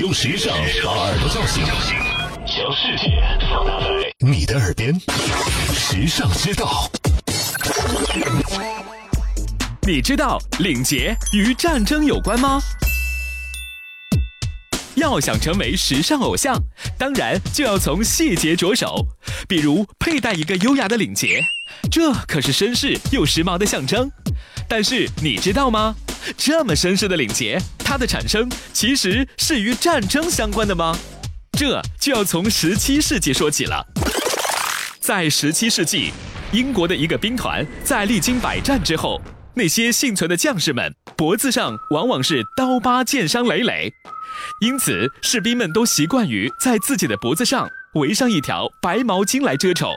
用时尚把耳朵叫醒，将世界放大在你的耳边，时尚之道。你知道领结与战争有关吗？要想成为时尚偶像，当然就要从细节着手，比如佩戴一个优雅的领结，这可是绅士又时髦的象征。但是你知道吗？这么绅士的领结，它的产生其实是与战争相关的吗？这就要从十七世纪说起了。在十七世纪，英国的一个兵团在历经百战之后，那些幸存的将士们脖子上往往是刀疤剑伤累累，因此士兵们都习惯于在自己的脖子上围上一条白毛巾来遮丑。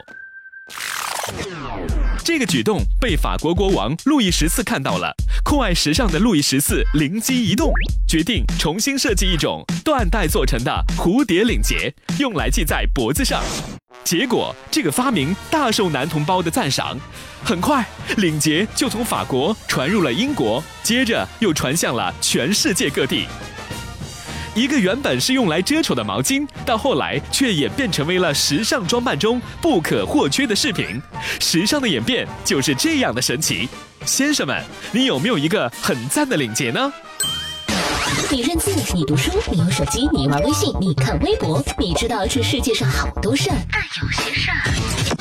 这个举动被法国国王路易十四看到了，酷爱时尚的路易十四灵机一动，决定重新设计一种缎带做成的蝴蝶领结，用来系在脖子上。结果，这个发明大受男同胞的赞赏。很快，领结就从法国传入了英国，接着又传向了全世界各地。一个原本是用来遮丑的毛巾，到后来却演变成为了时尚装扮中不可或缺的饰品。时尚的演变就是这样的神奇。先生们，你有没有一个很赞的领结呢？你认字，你读书，你用手机，你玩微信，你看微博，你知道这世界上好多事儿，但有些事儿。